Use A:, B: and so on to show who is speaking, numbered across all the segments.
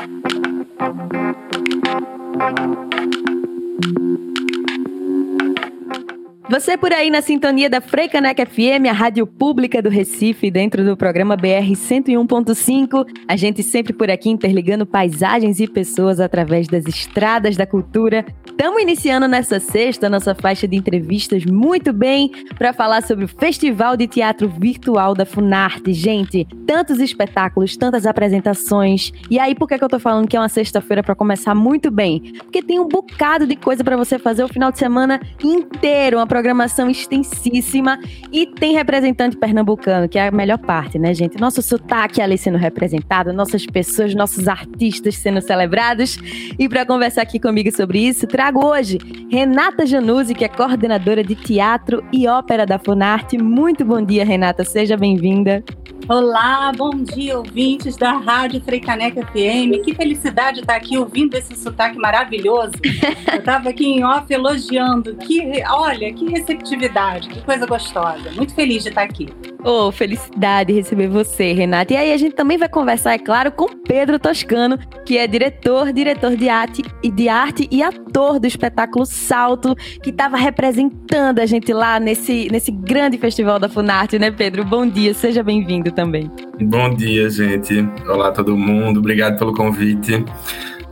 A: Thank you. Você por aí na sintonia da Freicaneca FM, a rádio pública do Recife, dentro do programa BR 101.5. A gente sempre por aqui interligando paisagens e pessoas através das estradas da cultura. Estamos iniciando nessa sexta nossa faixa de entrevistas muito bem para falar sobre o Festival de Teatro Virtual da Funarte. Gente, tantos espetáculos, tantas apresentações. E aí, por que, que eu tô falando que é uma sexta-feira para começar muito bem? Porque tem um bocado de coisa para você fazer o final de semana inteiro. Uma programação extensíssima e tem representante pernambucano, que é a melhor parte, né, gente? Nosso sotaque ali sendo representado, nossas pessoas, nossos artistas sendo celebrados. E para conversar aqui comigo sobre isso, trago hoje Renata Januzzi, que é coordenadora de teatro e ópera da Funarte. Muito bom dia, Renata, seja bem-vinda.
B: Olá, bom dia, ouvintes da Rádio Freicaneca FM. Que felicidade estar aqui ouvindo esse sotaque maravilhoso. Eu estava aqui em off elogiando. Que, olha, que receptividade, que coisa gostosa. Muito feliz de estar aqui.
A: Oh, felicidade receber você, Renata. E aí a gente também vai conversar, é claro, com Pedro Toscano, que é diretor, diretor de arte e de arte e ator do espetáculo Salto, que estava representando a gente lá nesse, nesse grande festival da Funarte, né, Pedro? Bom dia, seja bem-vindo também.
C: Bom dia, gente. Olá todo mundo. Obrigado pelo convite.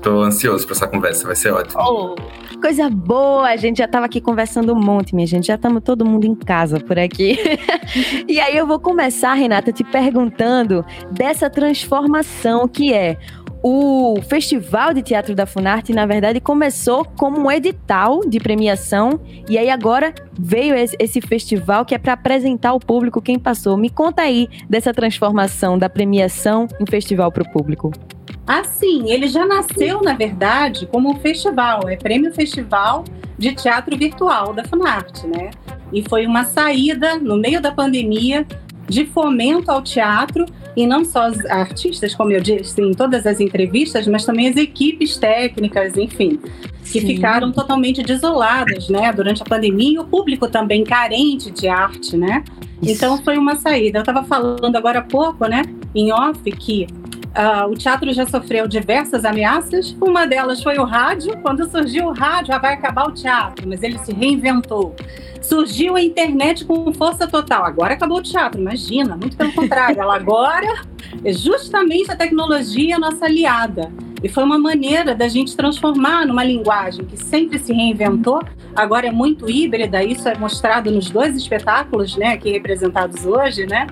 C: Tô ansioso para essa conversa, vai ser ótimo.
A: Oh, coisa boa! A gente já estava aqui conversando um monte, minha gente. Já estamos todo mundo em casa por aqui. e aí eu vou começar, Renata, te perguntando dessa transformação que é o Festival de Teatro da Funarte, na verdade, começou como um edital de premiação e aí agora veio esse festival que é para apresentar ao público quem passou. Me conta aí dessa transformação da premiação em festival para o público.
B: Ah, sim, ele já nasceu, na verdade, como um festival, é Prêmio Festival de Teatro Virtual da Funarte, né? E foi uma saída no meio da pandemia de fomento ao teatro e não só os artistas, como eu disse em todas as entrevistas, mas também as equipes técnicas, enfim, que Sim. ficaram totalmente desoladas, né, durante a pandemia e o público também carente de arte, né? Isso. Então foi uma saída. Eu estava falando agora há pouco, né, em off, que Uh, o teatro já sofreu diversas ameaças. Uma delas foi o rádio. Quando surgiu o rádio, já vai acabar o teatro, mas ele se reinventou. Surgiu a internet com força total. Agora acabou o teatro, imagina, muito pelo contrário. Ela agora é justamente a tecnologia nossa aliada. E foi uma maneira da gente transformar numa linguagem que sempre se reinventou, agora é muito híbrida, isso é mostrado nos dois espetáculos, né, aqui representados hoje, né?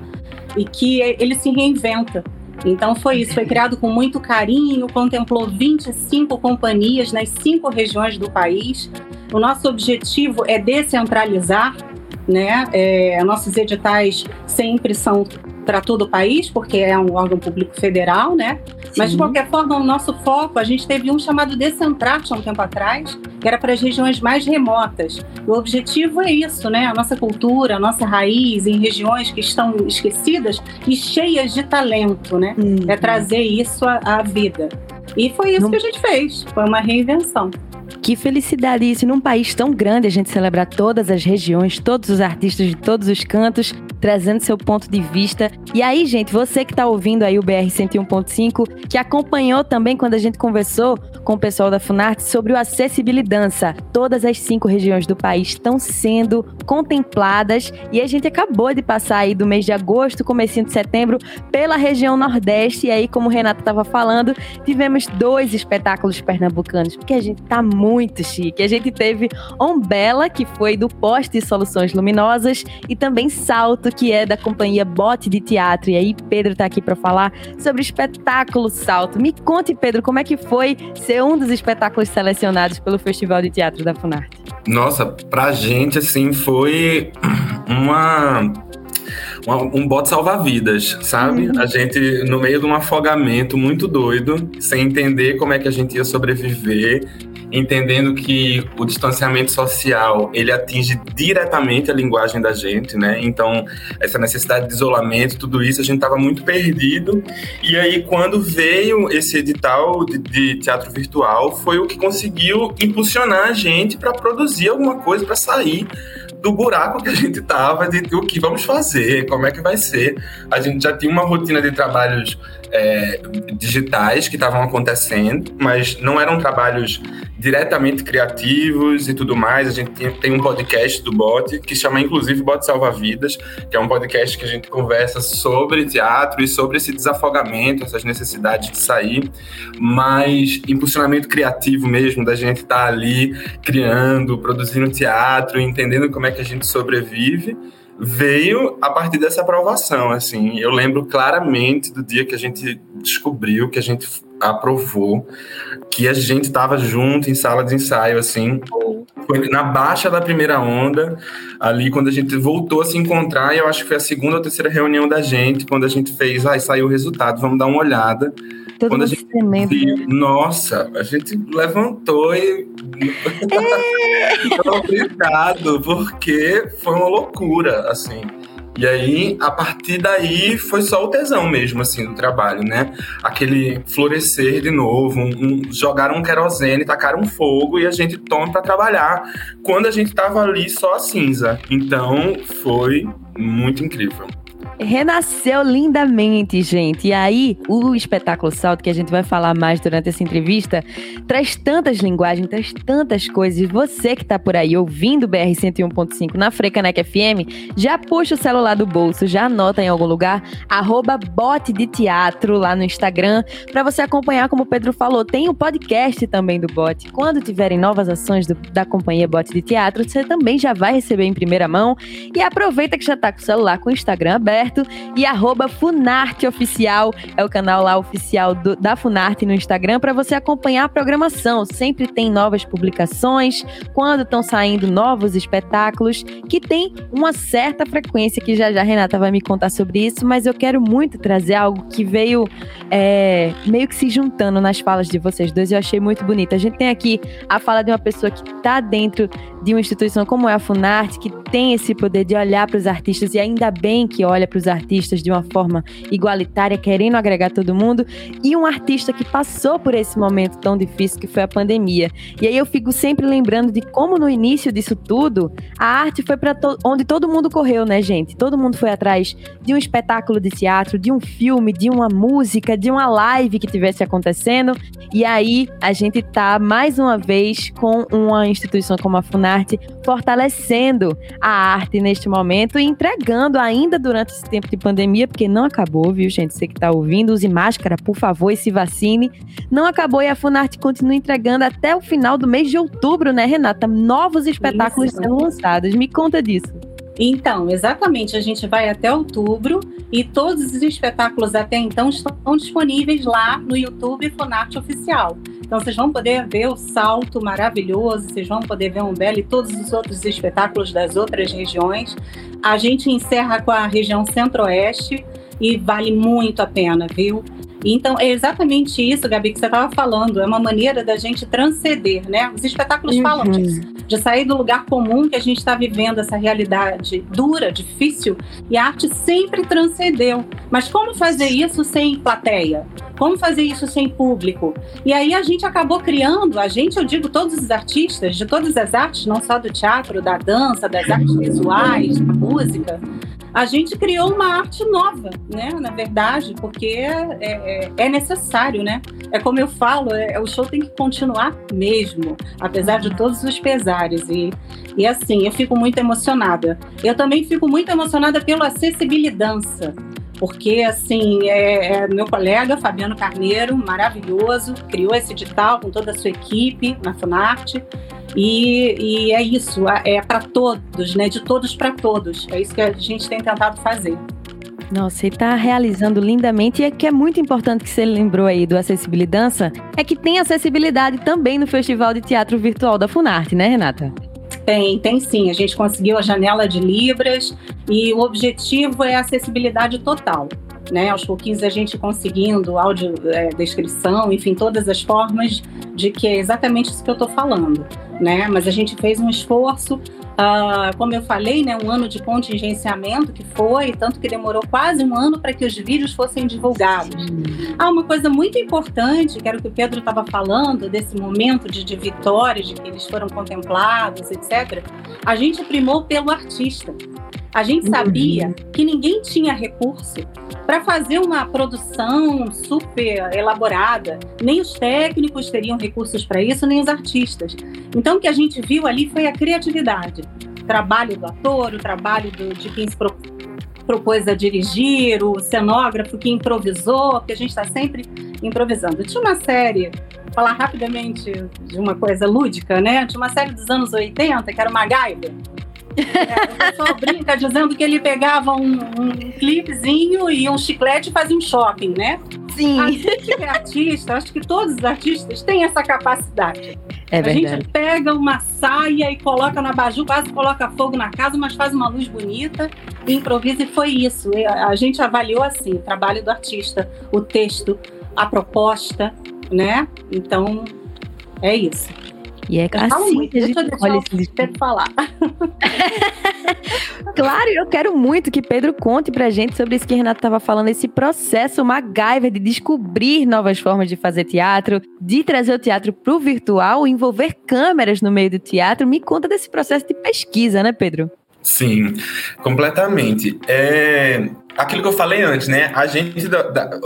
B: E que ele se reinventa. Então foi isso, foi criado com muito carinho, contemplou 25 companhias nas cinco regiões do país. O nosso objetivo é descentralizar, né? É, nossos editais sempre são para todo o país, porque é um órgão público federal, né? Sim. Mas, de qualquer forma, o nosso foco, a gente teve um chamado Decentrate há um tempo atrás, que era para as regiões mais remotas. O objetivo é isso, né? A nossa cultura, a nossa raiz em regiões que estão esquecidas e cheias de talento, né? Uhum. É trazer isso à, à vida. E foi isso Não... que a gente fez, foi uma reinvenção.
A: Que felicidade isso, num país tão grande, a gente celebrar todas as regiões, todos os artistas de todos os cantos, trazendo seu ponto de vista. E aí, gente, você que está ouvindo aí o BR 101.5, que acompanhou também quando a gente conversou com o pessoal da Funarte sobre o Acessibilidança. Todas as cinco regiões do país estão sendo contempladas e a gente acabou de passar aí do mês de agosto, comecinho de setembro, pela região Nordeste. E aí, como o Renato estava falando, tivemos dois espetáculos pernambucanos, porque a gente tá muito chique. A gente teve Ombela, que foi do Poste Soluções Luminosas, e também Salto, que é da companhia Bote de Teatro. E aí, Pedro está aqui para falar sobre o espetáculo Salto. Me conte, Pedro, como é que foi ser um dos espetáculos selecionados pelo Festival de Teatro da Funarte?
C: Nossa, pra gente, assim, foi uma um bote salva-vidas, sabe? Uhum. A gente, no meio de um afogamento muito doido, sem entender como é que a gente ia sobreviver, entendendo que o distanciamento social ele atinge diretamente a linguagem da gente, né? Então essa necessidade de isolamento, tudo isso a gente estava muito perdido. E aí quando veio esse edital de, de teatro virtual, foi o que conseguiu impulsionar a gente para produzir alguma coisa para sair do buraco que a gente tava, de o que vamos fazer, como é que vai ser. A gente já tinha uma rotina de trabalhos é, digitais que estavam acontecendo, mas não eram trabalhos diretamente criativos e tudo mais. A gente tem um podcast do Bot que chama inclusive Bot Salva Vidas, que é um podcast que a gente conversa sobre teatro e sobre esse desafogamento, essas necessidades de sair, mas impulsionamento criativo mesmo, da gente estar tá ali criando, produzindo teatro, entendendo como é que a gente sobrevive veio a partir dessa aprovação, assim. Eu lembro claramente do dia que a gente descobriu, que a gente aprovou, que a gente estava junto em sala de ensaio, assim. Foi na baixa da primeira onda, ali quando a gente voltou a se encontrar, e eu acho que foi a segunda ou terceira reunião da gente, quando a gente fez, ai, saiu o resultado, vamos dar uma olhada.
A: Todo Quando a gente viu,
C: nossa, a gente levantou e. É. Obrigado, porque foi uma loucura, assim. E aí, a partir daí, foi só o tesão mesmo, assim, do trabalho, né? Aquele florescer de novo, um, um, jogaram um querosene, tacaram um fogo e a gente toma para trabalhar. Quando a gente tava ali só a cinza. Então, foi muito incrível
A: renasceu lindamente, gente. E aí, o espetáculo Salto, que a gente vai falar mais durante essa entrevista, traz tantas linguagens, traz tantas coisas. E você que tá por aí ouvindo o BR 101.5 na Frecanec FM, já puxa o celular do bolso, já anota em algum lugar, arroba bote de teatro lá no Instagram, para você acompanhar, como o Pedro falou, tem o um podcast também do Bote. Quando tiverem novas ações do, da companhia Bote de Teatro, você também já vai receber em primeira mão. E aproveita que já tá com o celular com o Instagram aberto E arroba Funarte Oficial, é o canal lá oficial do, da Funarte no Instagram, para você acompanhar a programação. Sempre tem novas publicações, quando estão saindo novos espetáculos, que tem uma certa frequência, que já já a Renata vai me contar sobre isso, mas eu quero muito trazer algo que veio é, meio que se juntando nas falas de vocês dois, eu achei muito bonito. A gente tem aqui a fala de uma pessoa que está dentro de uma instituição como é a Funarte, que tem esse poder de olhar para os artistas, e ainda bem que olha para os artistas de uma forma igualitária, querendo agregar todo mundo, e um artista que passou por esse momento tão difícil que foi a pandemia. E aí eu fico sempre lembrando de como no início disso tudo, a arte foi para to onde todo mundo correu, né, gente? Todo mundo foi atrás de um espetáculo de teatro, de um filme, de uma música, de uma live que tivesse acontecendo. E aí a gente tá mais uma vez com uma instituição como a Funarte arte, fortalecendo a arte neste momento e entregando ainda durante esse tempo de pandemia, porque não acabou, viu, gente? Você que está ouvindo, use máscara, por favor, e se vacine. Não acabou e a Funarte continua entregando até o final do mês de outubro, né, Renata? Novos espetáculos Isso. sendo lançados. Me conta disso.
B: Então, exatamente, a gente vai até outubro e todos os espetáculos até então estão disponíveis lá no YouTube Funarte Oficial. Então vocês vão poder ver o salto maravilhoso, vocês vão poder ver um belo e todos os outros espetáculos das outras regiões. A gente encerra com a região Centro-Oeste e vale muito a pena, viu? Então, é exatamente isso, Gabi, que você estava falando. É uma maneira da gente transcender, né? Os espetáculos uhum. falam disso. De sair do lugar comum que a gente está vivendo, essa realidade dura, difícil, e a arte sempre transcendeu. Mas como fazer isso sem plateia? Como fazer isso sem público? E aí a gente acabou criando, a gente, eu digo todos os artistas, de todas as artes, não só do teatro, da dança, das artes visuais, da música, a gente criou uma arte nova, né? Na verdade, porque é, é, é necessário, né? É como eu falo, é, o show tem que continuar mesmo, apesar de todos os pesares. E, e assim, eu fico muito emocionada. Eu também fico muito emocionada pela acessibilidade porque assim é, é, meu colega Fabiano Carneiro, maravilhoso, criou esse edital com toda a sua equipe na Funarte e, e é isso, é para todos, né? De todos para todos. É isso que a gente tem tentado fazer.
A: Nossa, e está realizando lindamente. E é que é muito importante que você lembrou aí do Acessibilidade, é que tem acessibilidade também no Festival de Teatro Virtual da Funarte, né, Renata?
B: Tem, tem sim. A gente conseguiu a janela de Libras e o objetivo é a acessibilidade total né? Aos pouquinhos a gente conseguindo áudio, é, descrição, enfim, todas as formas de que é exatamente isso que eu estou falando, né? Mas a gente fez um esforço, uh, como eu falei, né? Um ano de contingenciamento que foi, tanto que demorou quase um ano para que os vídeos fossem divulgados. Ah, uma coisa muito importante, que era o que o Pedro estava falando, desse momento de, de vitória, de que eles foram contemplados, etc. A gente primou pelo artista. A gente sabia uhum. que ninguém tinha recurso para fazer uma produção super elaborada. Nem os técnicos teriam recursos para isso, nem os artistas. Então, o que a gente viu ali foi a criatividade. O trabalho do ator, o trabalho do, de quem se pro, propôs a dirigir, o cenógrafo que improvisou, porque a gente está sempre improvisando. Tinha uma série, vou falar rapidamente de uma coisa lúdica, né? Tinha uma série dos anos 80, que era o MacGyver. É, o pessoal brinca dizendo que ele pegava um, um clipezinho e um chiclete e fazia um shopping, né?
A: Sim.
B: A gente que é artista, acho que todos os artistas têm essa capacidade.
A: É.
B: A gente pega uma saia e coloca na baju, quase coloca fogo na casa, mas faz uma luz bonita e improvisa. E foi isso. A gente avaliou assim o trabalho do artista, o texto, a proposta, né? Então, é isso.
A: E é eu assim muito, que a gente olha esse
B: Pedro falar.
A: claro, eu quero muito que Pedro conte pra gente sobre isso que Renato estava falando, esse processo MacGyver de descobrir novas formas de fazer teatro, de trazer o teatro pro virtual, envolver câmeras no meio do teatro. Me conta desse processo de pesquisa, né, Pedro?
C: Sim, completamente. É, aquilo que eu falei antes, né? A gente da, da,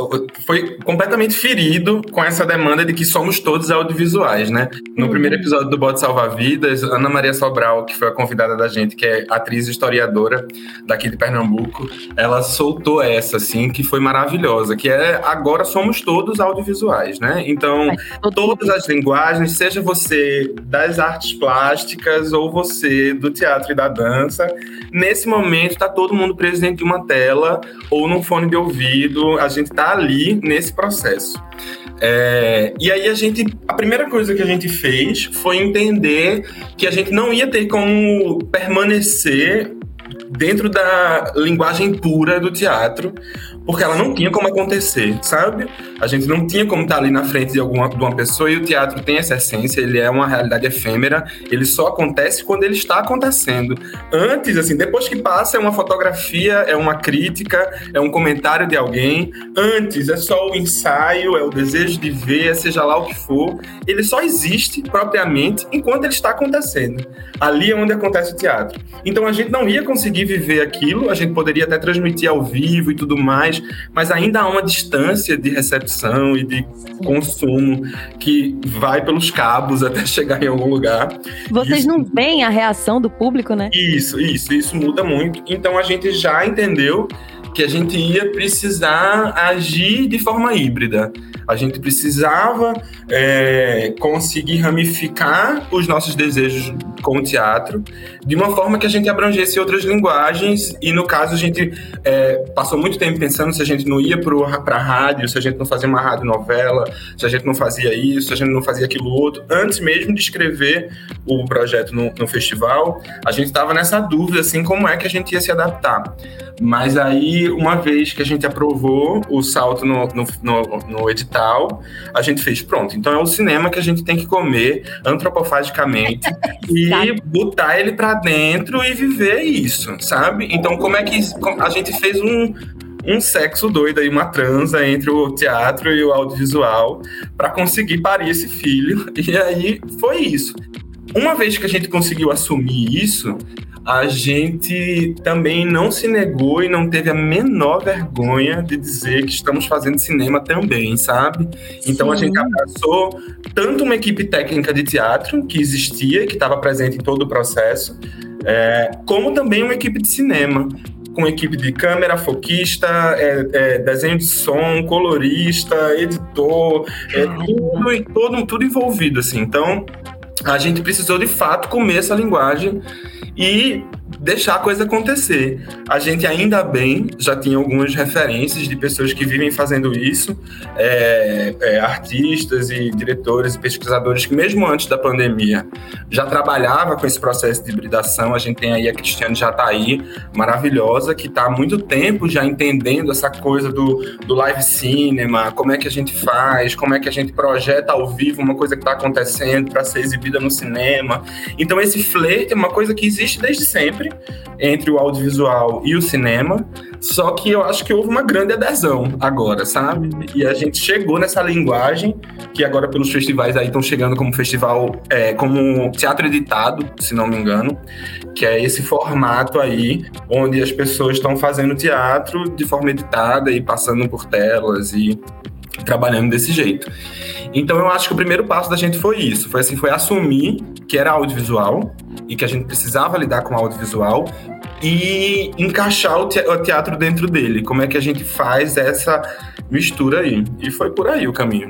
C: foi completamente ferido com essa demanda de que somos todos audiovisuais, né? No uhum. primeiro episódio do Bote Salva Vidas, Ana Maria Sobral, que foi a convidada da gente, que é atriz e historiadora daqui de Pernambuco, ela soltou essa, assim, que foi maravilhosa, que é agora somos todos audiovisuais, né? Então, todas as linguagens, seja você das artes plásticas ou você do teatro e da dança, nesse momento está todo mundo preso dentro de uma tela ou num fone de ouvido, a gente está ali nesse processo. É, e aí a gente, a primeira coisa que a gente fez foi entender que a gente não ia ter como permanecer dentro da linguagem pura do teatro, porque ela não tinha como acontecer, sabe? A gente não tinha como estar ali na frente de alguma de uma pessoa e o teatro tem essa essência, ele é uma realidade efêmera, ele só acontece quando ele está acontecendo. Antes, assim, depois que passa é uma fotografia, é uma crítica, é um comentário de alguém. Antes é só o ensaio, é o desejo de ver, seja lá o que for. Ele só existe propriamente enquanto ele está acontecendo. Ali é onde acontece o teatro. Então a gente não ia conseguir viver aquilo, a gente poderia até transmitir ao vivo e tudo mais, mas ainda há uma distância de recepção e de consumo que vai pelos cabos até chegar em algum lugar.
A: Vocês isso... não veem a reação do público, né?
C: Isso, isso, isso muda muito. Então a gente já entendeu que a gente ia precisar agir de forma híbrida. A gente precisava é, conseguir ramificar os nossos desejos com o teatro de uma forma que a gente abrangesse outras linguagens. E no caso, a gente é, passou muito tempo pensando se a gente não ia para a rádio, se a gente não fazia uma rádio novela, se a gente não fazia isso, se a gente não fazia aquilo outro. Antes mesmo de escrever o projeto no, no festival, a gente estava nessa dúvida, assim, como é que a gente ia se adaptar. Mas aí, uma vez que a gente aprovou o salto no, no, no, no edital, a gente fez, pronto, então é o cinema que a gente tem que comer antropofagicamente e botar ele para dentro e viver isso, sabe? Então, como é que a gente fez um, um sexo doido aí, uma transa entre o teatro e o audiovisual para conseguir parir esse filho. E aí foi isso. Uma vez que a gente conseguiu assumir isso, a gente também não se negou e não teve a menor vergonha de dizer que estamos fazendo cinema também, sabe? Então Sim. a gente abraçou tanto uma equipe técnica de teatro que existia, que estava presente em todo o processo, é, como também uma equipe de cinema com equipe de câmera, foquista, é, é, desenho de som, colorista, editor, é, tudo, tudo, tudo envolvido, assim. Então, a gente precisou de fato comer essa linguagem e deixar a coisa acontecer. A gente ainda bem já tinha algumas referências de pessoas que vivem fazendo isso, é, é, artistas e diretores e pesquisadores que mesmo antes da pandemia já trabalhava com esse processo de hibridação. A gente tem aí a Cristiane Jataí, maravilhosa, que está há muito tempo já entendendo essa coisa do, do live cinema, como é que a gente faz, como é que a gente projeta ao vivo uma coisa que está acontecendo para ser exibida no cinema. Então esse flerte é uma coisa que existe desde sempre entre o audiovisual e o cinema. Só que eu acho que houve uma grande adesão agora, sabe? E a gente chegou nessa linguagem que agora pelos festivais aí estão chegando como festival, é, como teatro editado, se não me engano, que é esse formato aí onde as pessoas estão fazendo teatro de forma editada e passando por telas e trabalhando desse jeito. Então eu acho que o primeiro passo da gente foi isso, foi assim, foi assumir que era audiovisual e que a gente precisava lidar com audiovisual e encaixar o teatro dentro dele. Como é que a gente faz essa mistura aí? E foi por aí o caminho.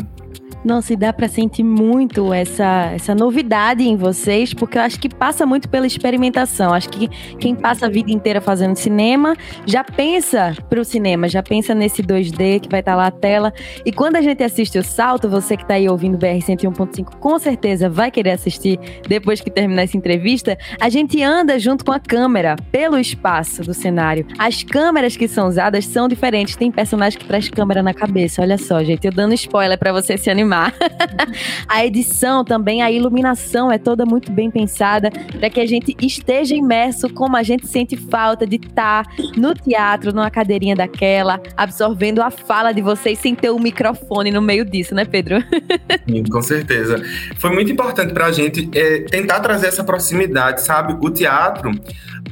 A: Nossa, e dá para sentir muito essa, essa novidade em vocês, porque eu acho que passa muito pela experimentação. Acho que quem passa a vida inteira fazendo cinema já pensa pro cinema, já pensa nesse 2D que vai estar tá lá a tela. E quando a gente assiste o salto, você que tá aí ouvindo BR 101.5, com certeza vai querer assistir depois que terminar essa entrevista. A gente anda junto com a câmera pelo espaço do cenário. As câmeras que são usadas são diferentes. Tem personagem que traz câmera na cabeça. Olha só, gente, eu dando spoiler para você se animar animar. a edição também, a iluminação é toda muito bem pensada para que a gente esteja imerso como a gente sente falta de estar tá no teatro, numa cadeirinha daquela, absorvendo a fala de vocês sem ter o um microfone no meio disso, né, Pedro?
C: Sim, com certeza. Foi muito importante para a gente é, tentar trazer essa proximidade, sabe? O teatro,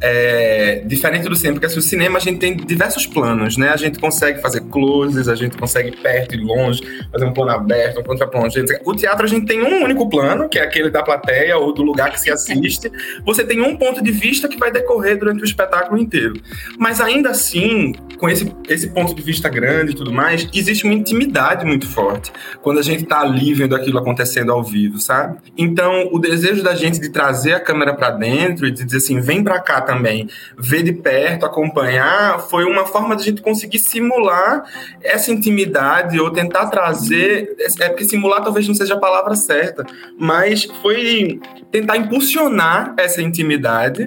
C: é, diferente do cinema, porque assim, o cinema a gente tem diversos planos, né? A gente consegue fazer closes, a gente consegue perto e longe, fazer um plano aberto, um contraponto. O teatro a gente tem um único plano, que é aquele da plateia ou do lugar que se assiste. Você tem um ponto de vista que vai decorrer durante o espetáculo inteiro. Mas ainda assim, com esse, esse ponto de vista grande e tudo mais, existe uma intimidade muito forte quando a gente tá ali vendo aquilo acontecendo ao vivo, sabe? Então, o desejo da gente de trazer a câmera para dentro e de dizer assim, vem para cá também, ver de perto, acompanhar, foi uma forma de a gente conseguir simular essa intimidade ou tentar trazer, é porque simular talvez não seja a palavra certa, mas foi tentar impulsionar essa intimidade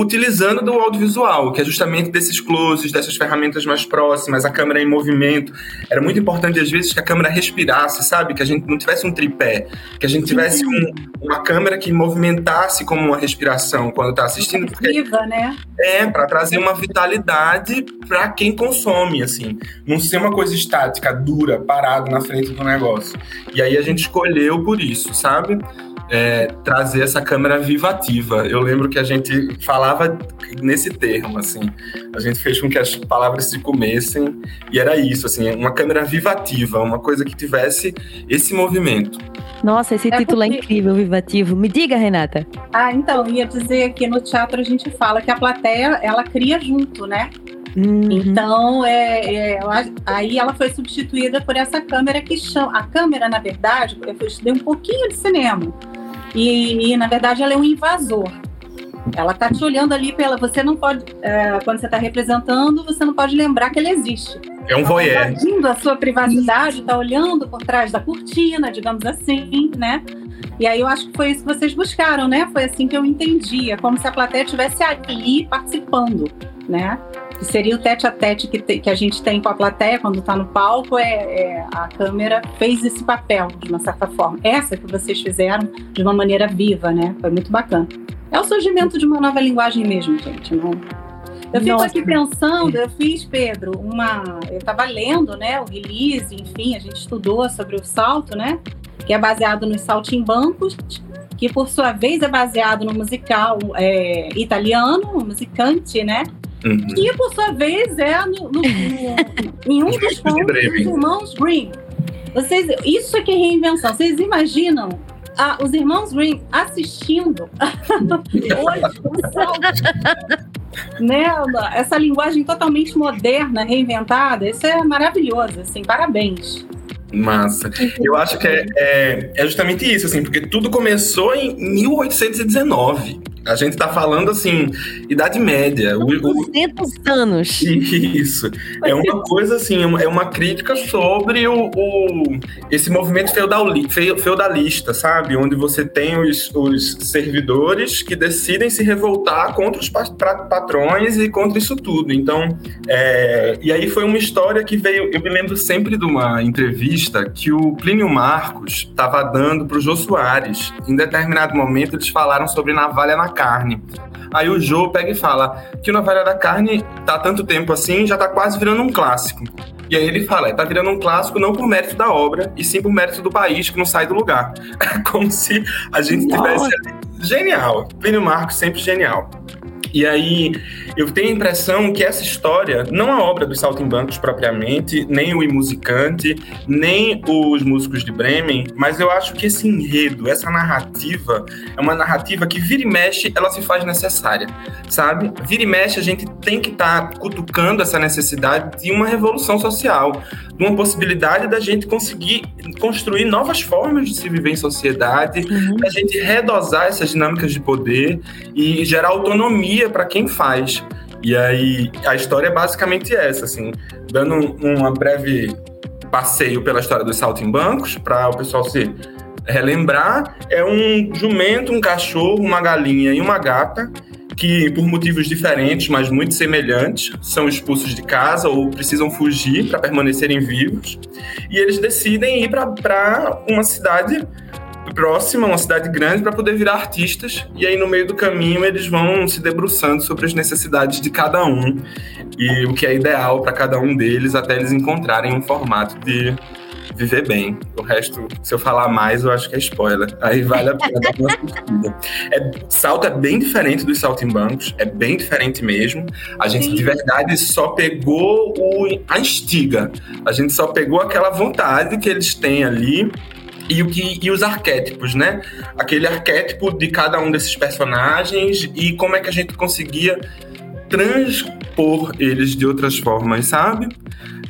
C: utilizando do audiovisual, que é justamente desses closes, dessas ferramentas mais próximas, a câmera em movimento. Era muito importante, às vezes, que a câmera respirasse, sabe? Que a gente não tivesse um tripé, que a gente tivesse um, uma câmera que movimentasse como uma respiração quando está assistindo.
B: Porque, Viva, né?
C: É, para trazer uma vitalidade para quem consome, assim. Não ser uma coisa estática, dura, parado na frente do negócio. E aí a gente escolheu por isso, sabe? É, trazer essa câmera vivativa. Eu lembro que a gente falava nesse termo, assim. A gente fez com que as palavras se comessem e era isso, assim, uma câmera vivativa, uma coisa que tivesse esse movimento.
A: Nossa, esse é título é porque... é incrível, vivativo. Me diga, Renata.
B: Ah, então, ia dizer que no teatro a gente fala que a plateia, ela cria junto, né? Uhum. Então, é, é, aí ela foi substituída por essa câmera que chama. A câmera, na verdade, eu estudei um pouquinho de cinema. E, e, na verdade ela é um invasor. Ela tá te olhando ali pela. Você não pode. É, quando você está representando, você não pode lembrar que ele existe.
C: É um voyeur.
B: Tá invadindo a sua privacidade, está olhando por trás da cortina, digamos assim, né? E aí eu acho que foi isso que vocês buscaram, né? Foi assim que eu entendi. É como se a plateia estivesse ali participando, né? Que seria o tete a tete que, te, que a gente tem com a plateia quando está no palco, é, é, a câmera fez esse papel de uma certa forma. Essa que vocês fizeram de uma maneira viva, né? Foi muito bacana. É o surgimento de uma nova linguagem mesmo, gente. Não, eu fico Nossa. aqui pensando, eu fiz, Pedro, uma. Eu estava lendo, né, o release, enfim, a gente estudou sobre o salto, né? Que é baseado nos saltimbancos, que por sua vez é baseado no musical é, italiano, musicante, né? Uhum. Que, por sua vez, é no, no, no, em um dos pontos dos irmãos Green. Vocês, isso é que é reinvenção. Vocês imaginam ah, os irmãos Green assistindo né, essa linguagem totalmente moderna, reinventada, isso é maravilhoso, assim, parabéns.
C: Massa. Eu acho que é, é, é, justamente isso, assim, porque tudo começou em 1819. A gente está falando, assim, Idade Média.
A: 200 anos.
C: Isso. É uma coisa, assim, é uma crítica sobre o, o esse movimento feudali, feudalista, sabe? Onde você tem os, os servidores que decidem se revoltar contra os patrões e contra isso tudo. Então, é, e aí foi uma história que veio... Eu me lembro sempre de uma entrevista que o Plínio Marcos estava dando para o Jô Soares. Em determinado momento, eles falaram sobre navalha na Carne. Aí o Jô pega e fala que o Novela da Carne tá há tanto tempo assim, já tá quase virando um clássico. E aí ele fala, é, tá virando um clássico não por mérito da obra, e sim por mérito do país que não sai do lugar. É como se a gente tivesse... Genial. Plínio Marcos sempre genial. E aí eu tenho a impressão que essa história, não a obra dos Saltimbancos propriamente, nem o Imusicante, nem os músicos de Bremen, mas eu acho que esse enredo, essa narrativa, é uma narrativa que vira e mexe, ela se faz necessária, sabe? Vira e mexe, a gente tem que estar tá cutucando essa necessidade de uma revolução social, de uma possibilidade da gente conseguir construir novas formas de se viver em sociedade, uhum. da gente redosar essas dinâmicas de poder e gerar autonomia para quem faz. E aí a história é basicamente essa, assim, dando um, uma breve passeio pela história dos saltimbancos para o pessoal se relembrar, é um jumento, um cachorro, uma galinha e uma gata que, por motivos diferentes, mas muito semelhantes, são expulsos de casa ou precisam fugir para permanecerem vivos. E eles decidem ir para uma cidade próxima, uma cidade grande, para poder virar artistas. E aí, no meio do caminho, eles vão se debruçando sobre as necessidades de cada um e o que é ideal para cada um deles, até eles encontrarem um formato de viver bem. O resto, se eu falar mais, eu acho que é spoiler. Aí vale a pena dar uma assistida. É, salto é bem diferente dos saltimbancos, é bem diferente mesmo. A gente, Sim. de verdade, só pegou o, a instiga. A gente só pegou aquela vontade que eles têm ali e, o que, e os arquétipos, né? Aquele arquétipo de cada um desses personagens e como é que a gente conseguia transpor eles de outras formas, sabe?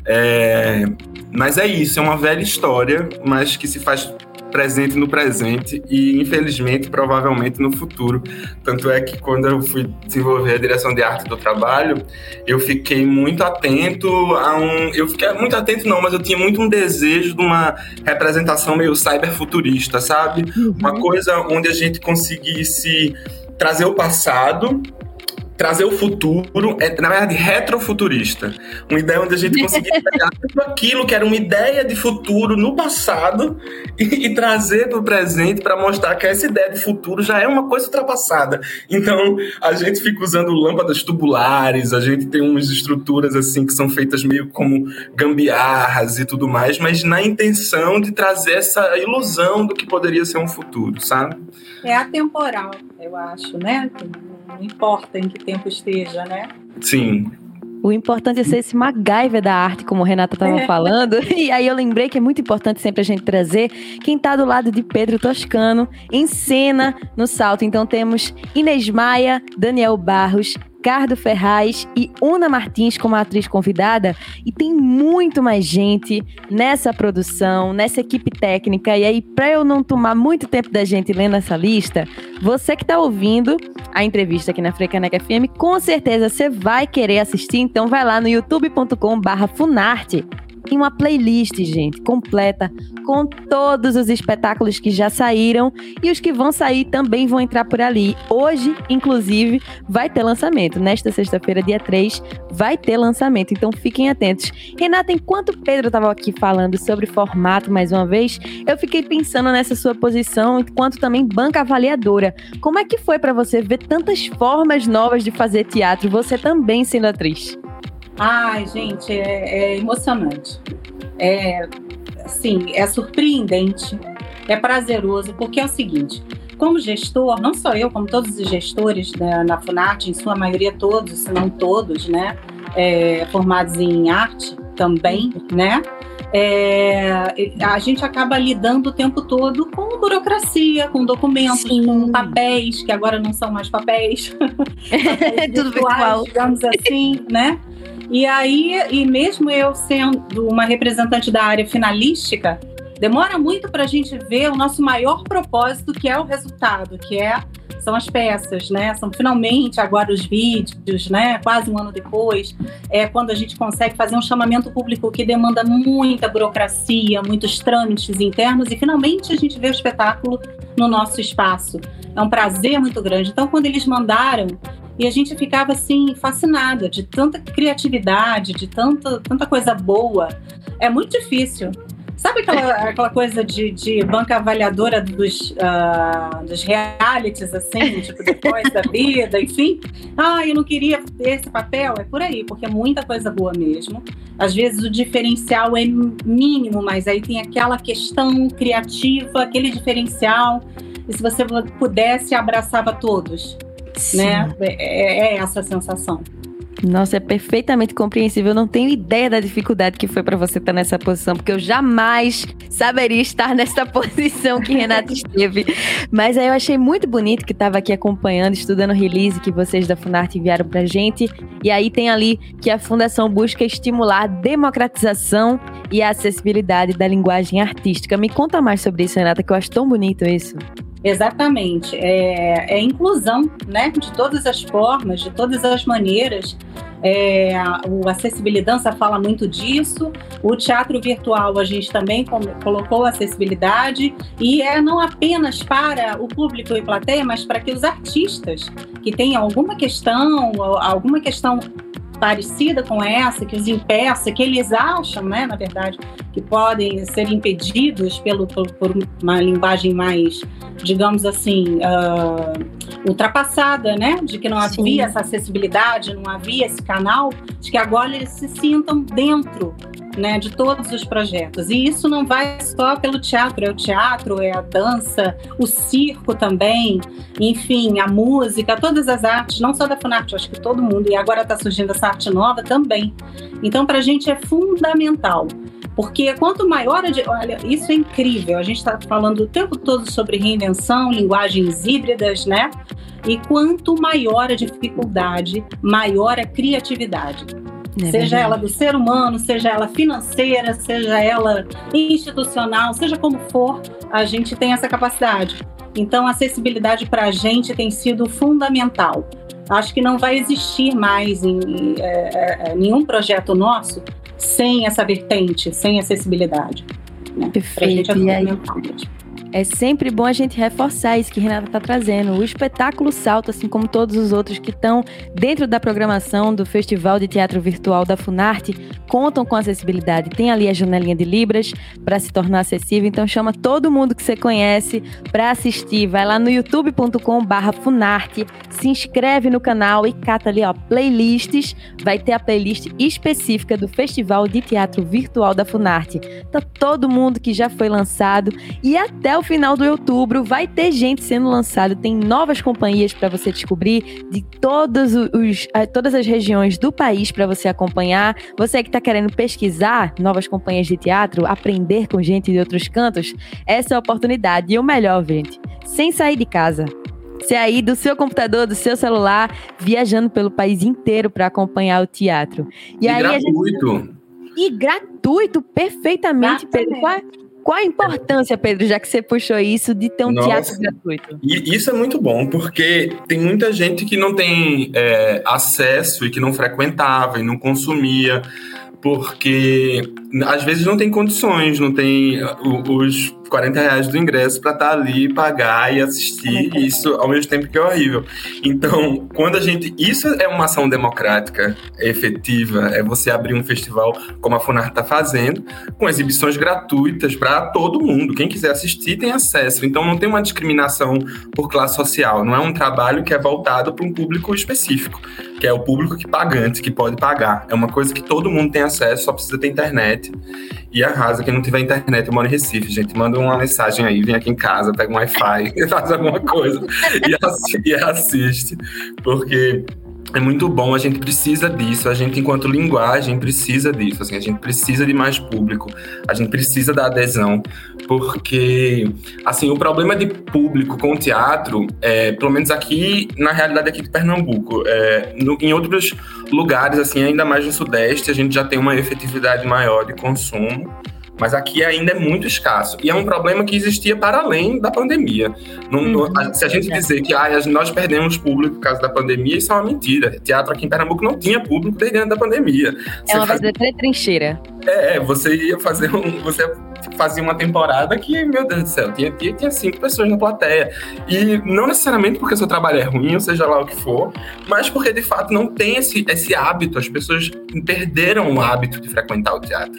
C: É, mas é isso, é uma velha história, mas que se faz presente no presente e, infelizmente, provavelmente no futuro. Tanto é que quando eu fui desenvolver a direção de arte do trabalho, eu fiquei muito atento a um. Eu fiquei muito atento, não, mas eu tinha muito um desejo de uma representação meio cyberfuturista, sabe? Uhum. Uma coisa onde a gente conseguisse trazer o passado trazer o futuro, é, na verdade, retrofuturista. Uma ideia onde a gente conseguia pegar tudo aquilo que era uma ideia de futuro no passado e, e trazer para o presente para mostrar que essa ideia de futuro já é uma coisa ultrapassada. Então, a gente fica usando lâmpadas tubulares, a gente tem umas estruturas assim que são feitas meio como gambiarras e tudo mais, mas na intenção de trazer essa ilusão do que poderia ser um futuro, sabe?
B: É atemporal, eu acho, né? Não importa em que tempo esteja, né?
C: Sim.
A: O importante é ser esse MacGyver da arte, como a Renata estava é. falando. E aí eu lembrei que é muito importante sempre a gente trazer quem está do lado de Pedro Toscano, em cena no salto. Então temos Inês Maia, Daniel Barros, Ricardo Ferraz e Una Martins como atriz convidada. E tem muito mais gente nessa produção, nessa equipe técnica. E aí, para eu não tomar muito tempo da gente lendo essa lista, você que está ouvindo a entrevista aqui na Frecaneca FM, com certeza você vai querer assistir. Então vai lá no youtube.com/funarte tem uma playlist, gente, completa com todos os espetáculos que já saíram e os que vão sair também vão entrar por ali. Hoje, inclusive, vai ter lançamento. Nesta sexta-feira, dia 3, vai ter lançamento. Então fiquem atentos. Renata, enquanto o Pedro estava aqui falando sobre formato mais uma vez, eu fiquei pensando nessa sua posição enquanto também banca avaliadora. Como é que foi para você ver tantas formas novas de fazer teatro, você também sendo atriz?
B: Ai, gente, é, é emocionante. É, assim, é surpreendente, é prazeroso, porque é o seguinte: como gestor, não só eu, como todos os gestores né, na Funarte, em sua maioria todos, se não todos, né, é, formados em arte também, né, é, a gente acaba lidando o tempo todo com burocracia, com documentos, Sim. com papéis, que agora não são mais papéis. papéis
A: Tudo virtual.
B: Digamos assim, né? E aí, e mesmo eu sendo uma representante da área finalística, demora muito para a gente ver o nosso maior propósito, que é o resultado, que é são as peças, né? São finalmente agora os vídeos, né? Quase um ano depois, é quando a gente consegue fazer um chamamento público que demanda muita burocracia, muitos trâmites internos e finalmente a gente vê o espetáculo no nosso espaço. É um prazer muito grande. Então, quando eles mandaram e a gente ficava assim fascinada de tanta criatividade, de tanta, tanta coisa boa. É muito difícil Sabe aquela, aquela coisa de, de banca avaliadora dos, uh, dos realities, assim, tipo, depois da vida, enfim? Ah, eu não queria ter esse papel. É por aí, porque é muita coisa boa mesmo. Às vezes o diferencial é mínimo, mas aí tem aquela questão criativa, aquele diferencial. E se você pudesse, abraçava todos. Né? É, é essa a sensação.
A: Nossa, é perfeitamente compreensível. Eu não tenho ideia da dificuldade que foi para você estar nessa posição, porque eu jamais saberia estar nessa posição que Renata esteve. Mas aí eu achei muito bonito que estava aqui acompanhando, estudando o release que vocês da Funarte enviaram pra gente. E aí tem ali que a Fundação busca estimular a democratização e a acessibilidade da linguagem artística. Me conta mais sobre isso, Renata, que eu acho tão bonito isso.
B: Exatamente. É, é inclusão, né? De todas as formas, de todas as maneiras. É, o Acessibilidade fala muito disso. O teatro virtual a gente também colocou acessibilidade e é não apenas para o público e plateia, mas para que os artistas que tenham alguma questão, alguma questão parecida com essa, que os impeça, que eles acham, né, na verdade, que podem ser impedidos pelo, por, por uma linguagem mais, digamos assim, uh, ultrapassada, né, de que não Sim. havia essa acessibilidade, não havia esse canal, de que agora eles se sintam dentro né, de todos os projetos. E isso não vai só pelo teatro, é o teatro, é a dança, o circo também, enfim, a música, todas as artes, não só da Funarte, acho que todo mundo, e agora está surgindo essa arte nova também. Então, para a gente é fundamental. Porque quanto maior a. Olha, isso é incrível. A gente está falando o tempo todo sobre reinvenção, linguagens híbridas, né? E quanto maior a dificuldade, maior a criatividade. É seja ela do ser humano, seja ela financeira, seja ela institucional, seja como for, a gente tem essa capacidade. Então, a acessibilidade para a gente tem sido fundamental. Acho que não vai existir mais em, é, é, nenhum projeto nosso sem essa vertente, sem acessibilidade.
A: Né? Perfeito. É e aí, é sempre bom a gente reforçar isso que Renata está trazendo. O espetáculo Salto, assim como todos os outros que estão dentro da programação do Festival de Teatro Virtual da Funarte, contam com acessibilidade. Tem ali a janelinha de Libras para se tornar acessível. Então chama todo mundo que você conhece para assistir. Vai lá no youtube.com/funarte, se inscreve no canal e cata ali ó playlists. Vai ter a playlist específica do Festival de Teatro Virtual da Funarte. Tá todo mundo que já foi lançado e até o final do outubro vai ter gente sendo lançada, tem novas companhias para você descobrir de todos os, todas as regiões do país para você acompanhar. Você que está querendo pesquisar novas companhias de teatro, aprender com gente de outros cantos, essa é a oportunidade. E o melhor, gente, sem sair de casa. Você aí do seu computador, do seu celular, viajando pelo país inteiro para acompanhar o teatro.
C: E, e aí gratuito. Gente...
A: E gratuito, perfeitamente, Pedro. Qual, a importância, Pedro, já que você puxou isso, de ter um Nossa, teatro gratuito?
C: E isso é muito bom, porque tem muita gente que não tem é, acesso e que não frequentava e não consumia porque às vezes não tem condições, não tem os 40 reais do ingresso para estar tá ali, pagar e assistir é isso ao mesmo tempo que é horrível. Então, quando a gente. Isso é uma ação democrática efetiva, é você abrir um festival como a Funar está fazendo, com exibições gratuitas para todo mundo. Quem quiser assistir tem acesso. Então, não tem uma discriminação por classe social. Não é um trabalho que é voltado para um público específico, que é o público que pagante, que pode pagar. É uma coisa que todo mundo tem acesso, só precisa ter internet. E arrasa quem não tiver internet, eu moro em Recife, gente. Manda uma mensagem aí, vem aqui em casa, pega um Wi-Fi, faz alguma coisa e, assiste. Porque é muito bom, a gente precisa disso, a gente, enquanto linguagem, precisa disso, assim, a gente precisa de mais público, a gente precisa da adesão, porque, assim, o problema de público com teatro, é, pelo menos aqui, na realidade aqui de Pernambuco, é, no, em outros lugares, assim, ainda mais no Sudeste, a gente já tem uma efetividade maior de consumo, mas aqui ainda é muito escasso. E é um problema que existia para além da pandemia. Não, uhum. se a gente dizer que ah, nós perdemos público por causa da pandemia, isso é uma mentira. Teatro aqui em Pernambuco não tinha público desde antes da pandemia.
A: É uma faz... verdadeira trincheira.
C: É, você ia fazer um. Você fazia uma temporada que, meu Deus do céu, tinha, tinha, tinha cinco pessoas na plateia. E não necessariamente porque o seu trabalho é ruim, ou seja lá o que for, mas porque de fato não tem esse, esse hábito, as pessoas perderam o hábito de frequentar o teatro.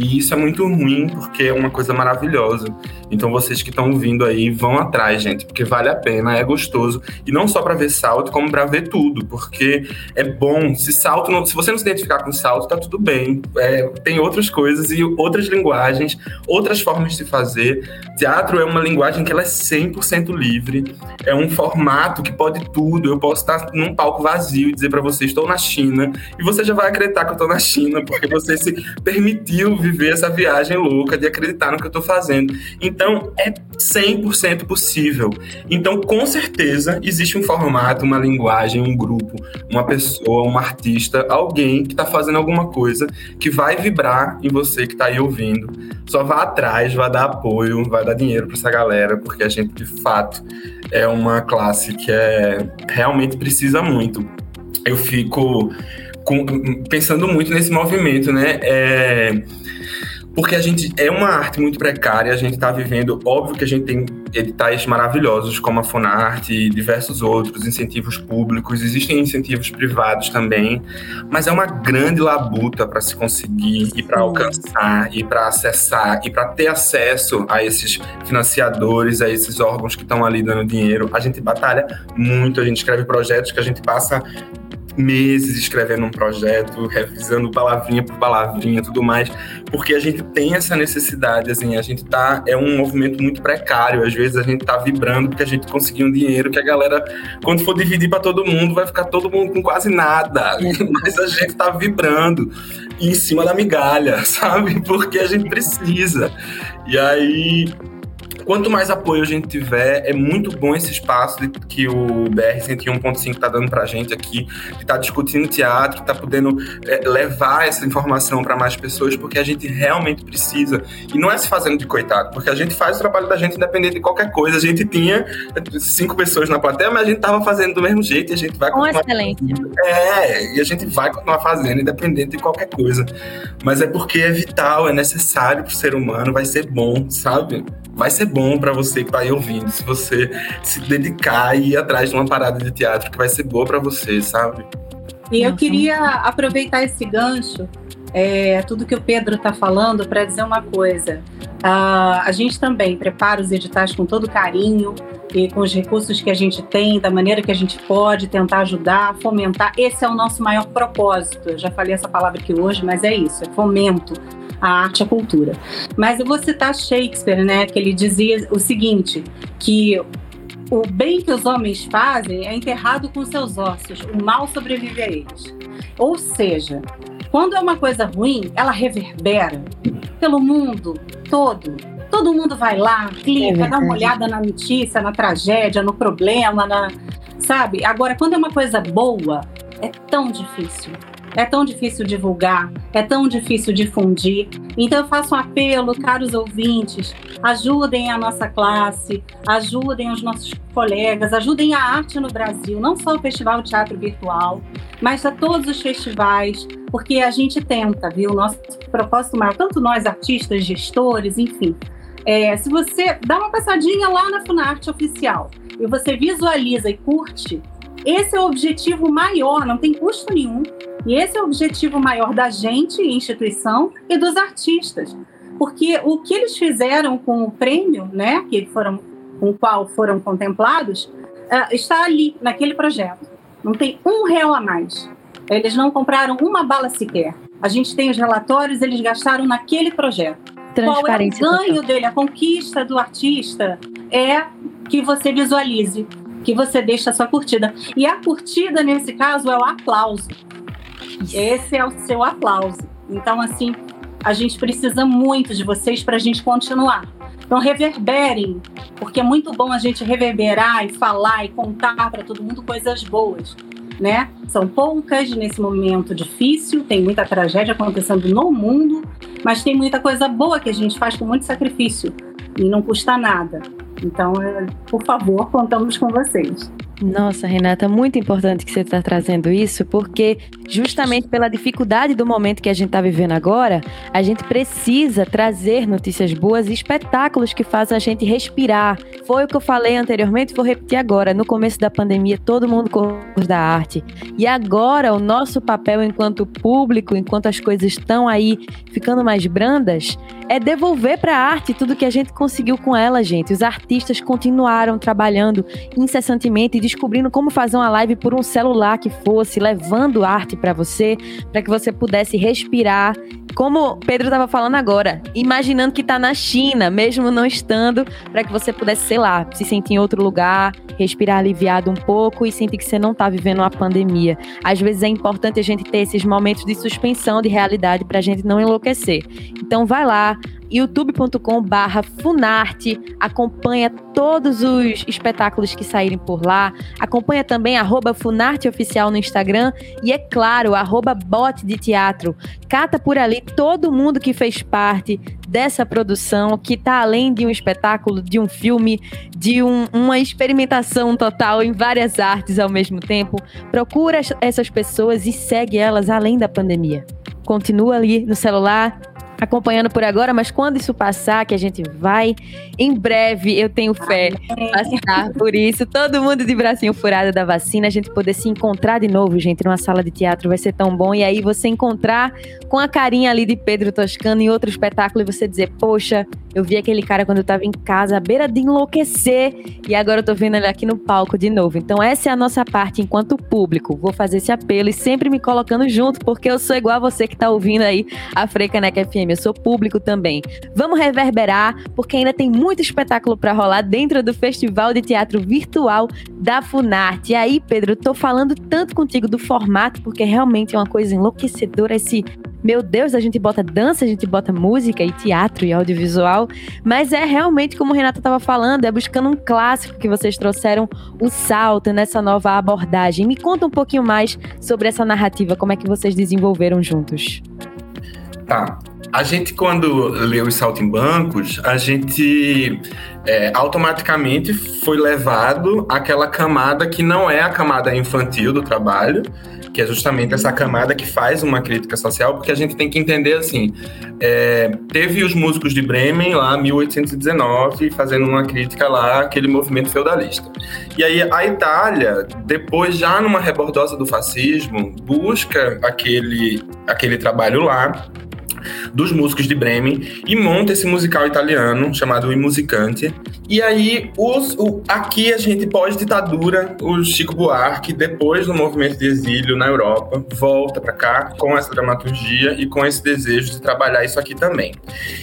C: E isso é muito ruim porque é uma coisa maravilhosa. Então vocês que estão vindo aí, vão atrás, gente, porque vale a pena, é gostoso. E não só para ver salto, como para ver tudo, porque é bom. Se salto, não, se você não se identificar com salto, tá tudo bem. É, tem outras coisas e outras linguagens, outras formas de fazer. Teatro é uma linguagem que ela é 100% livre. É um formato que pode tudo. Eu posso estar num palco vazio e dizer para você, estou na China, e você já vai acreditar que eu estou na China, porque você se permitiu viver essa viagem louca de acreditar no que eu estou fazendo. Então, é 100% possível. Então, com certeza, existe um formato, uma linguagem, um grupo, uma pessoa, um artista, alguém que está fazendo alguma coisa que vai vibrar em você que está aí ouvindo. Só vá atrás, vai dar apoio, vai dar dinheiro para essa galera, porque a gente, de fato, é uma classe que é realmente precisa muito. Eu fico com, pensando muito nesse movimento, né? É, porque a gente é uma arte muito precária, a gente está vivendo, óbvio que a gente tem editais maravilhosos como a Funarte e diversos outros, incentivos públicos, existem incentivos privados também, mas é uma grande labuta para se conseguir e para alcançar e para acessar e para ter acesso a esses financiadores, a esses órgãos que estão ali dando dinheiro. A gente batalha muito, a gente escreve projetos que a gente passa meses escrevendo um projeto, revisando palavrinha por palavrinha, tudo mais, porque a gente tem essa necessidade, assim, a gente tá, é um movimento muito precário, às vezes a gente tá vibrando porque a gente conseguiu um dinheiro que a galera, quando for dividir para todo mundo, vai ficar todo mundo com quase nada, mas a gente tá vibrando em cima da migalha, sabe? Porque a gente precisa. E aí quanto mais apoio a gente tiver, é muito bom esse espaço que o BR 101.5 está dando para a gente aqui, que está discutindo teatro, que está podendo é, levar essa informação para mais pessoas, porque a gente realmente precisa. E não é se fazendo de coitado, porque a gente faz o trabalho da gente independente de qualquer coisa. A gente tinha cinco pessoas na plateia, mas a gente estava fazendo do mesmo jeito e a gente vai
A: Com excelência.
C: É, e a gente vai continuar fazendo, independente de qualquer coisa. Mas é porque é vital, é necessário para o ser humano, vai ser bom, sabe? Vai ser bom para você que tá aí ouvindo, se você se dedicar e ir atrás de uma parada de teatro que vai ser boa para você, sabe?
B: E eu queria aproveitar esse gancho, é, tudo que o Pedro está falando, para dizer uma coisa. Uh, a gente também prepara os editais com todo carinho e com os recursos que a gente tem, da maneira que a gente pode, tentar ajudar, fomentar. Esse é o nosso maior propósito. Eu já falei essa palavra aqui hoje, mas é isso: é fomento a arte e a cultura. Mas eu vou citar Shakespeare, né, que ele dizia o seguinte, que o bem que os homens fazem é enterrado com seus ossos, o mal sobrevive a eles. Ou seja, quando é uma coisa ruim, ela reverbera pelo mundo todo. Todo mundo vai lá, clica, é dá uma olhada na notícia, na tragédia, no problema, na, sabe? Agora, quando é uma coisa boa, é tão difícil. É tão difícil divulgar, é tão difícil difundir. Então eu faço um apelo, caros ouvintes, ajudem a nossa classe, ajudem os nossos colegas, ajudem a arte no Brasil, não só o Festival Teatro Virtual, mas a todos os festivais, porque a gente tenta, viu? Nosso propósito maior, tanto nós artistas, gestores, enfim. É, se você dá uma passadinha lá na Funarte Oficial e você visualiza e curte, esse é o objetivo maior, não tem custo nenhum. E esse é o objetivo maior da gente, instituição, e dos artistas. Porque o que eles fizeram com o prêmio, né, que foram, com o qual foram contemplados, uh, está ali, naquele projeto. Não tem um real a mais. Eles não compraram uma bala sequer. A gente tem os relatórios, eles gastaram naquele projeto. Qual é o ganho dele, a conquista do artista? É que você visualize que você deixa a sua curtida. E a curtida, nesse caso, é o aplauso. Esse é o seu aplauso. Então, assim, a gente precisa muito de vocês para a gente continuar. Então, reverberem, porque é muito bom a gente reverberar e falar e contar para todo mundo coisas boas. Né? São poucas nesse momento difícil, tem muita tragédia acontecendo no mundo, mas tem muita coisa boa que a gente faz com muito sacrifício e não custa nada. Então, é, por favor, contamos com vocês.
A: Nossa, Renata, muito importante que você está trazendo isso, porque justamente pela dificuldade do momento que a gente está vivendo agora, a gente precisa trazer notícias boas e espetáculos que fazem a gente respirar. Foi o que eu falei anteriormente, vou repetir agora. No começo da pandemia, todo mundo correu da arte. E agora, o nosso papel enquanto público, enquanto as coisas estão aí ficando mais brandas, é devolver para a arte tudo que a gente conseguiu com ela, gente. Os artistas continuaram trabalhando incessantemente e descobrindo como fazer uma live por um celular que fosse, levando arte para você, para que você pudesse respirar. Como Pedro estava falando agora, imaginando que está na China, mesmo não estando, para que você pudesse, sei lá, se sentir em outro lugar, respirar aliviado um pouco e sentir que você não está vivendo uma pandemia. Às vezes é importante a gente ter esses momentos de suspensão de realidade para a gente não enlouquecer. Então vai lá, youtube.com barra Funarte, acompanha todos os espetáculos que saírem por lá, acompanha também arroba Funarte Oficial no Instagram e é claro, arroba Bote de Teatro. Cata por ali todo mundo que fez parte dessa produção, que está além de um espetáculo, de um filme, de um, uma experimentação total em várias artes ao mesmo tempo. Procura essas pessoas e segue elas além da pandemia. Continua ali no celular, acompanhando por agora, mas quando isso passar, que a gente vai, em breve, eu tenho fé, passar por isso. Todo mundo de bracinho furado da vacina, a gente poder se encontrar de novo, gente, numa sala de teatro vai ser tão bom. E aí você encontrar com a carinha ali de Pedro Toscano em outro espetáculo e você dizer, poxa, eu vi aquele cara quando eu tava em casa, à beira de enlouquecer, e agora eu tô vendo ele aqui no palco de novo. Então, essa é a nossa parte enquanto público. Vou fazer esse apelo e sempre me colocando junto, porque eu sou igual a você que tá ouvindo aí a Freicaneca FM. Eu sou público também. Vamos reverberar, porque ainda tem muito espetáculo para rolar dentro do Festival de Teatro Virtual da Funarte. E aí, Pedro, tô falando tanto contigo do formato, porque realmente é uma coisa enlouquecedora esse meu Deus, a gente bota dança, a gente bota música e teatro e audiovisual, mas é realmente como o Renata estava falando, é buscando um clássico que vocês trouxeram o salto nessa nova abordagem. Me conta um pouquinho mais sobre essa narrativa, como é que vocês desenvolveram juntos.
C: Tá. A gente, quando leu os saltimbancos, a gente é, automaticamente foi levado àquela camada que não é a camada infantil do trabalho, que é justamente essa camada que faz uma crítica social, porque a gente tem que entender assim: é, teve os músicos de Bremen lá, 1819, fazendo uma crítica lá àquele movimento feudalista. E aí a Itália, depois, já numa rebordosa do fascismo, busca aquele, aquele trabalho lá dos músicos de Bremen e monta esse musical italiano chamado I Musicante. E aí, os, o, aqui a gente, pós-ditadura, o Chico Buarque, depois do movimento de exílio na Europa, volta para cá com essa dramaturgia e com esse desejo de trabalhar isso aqui também.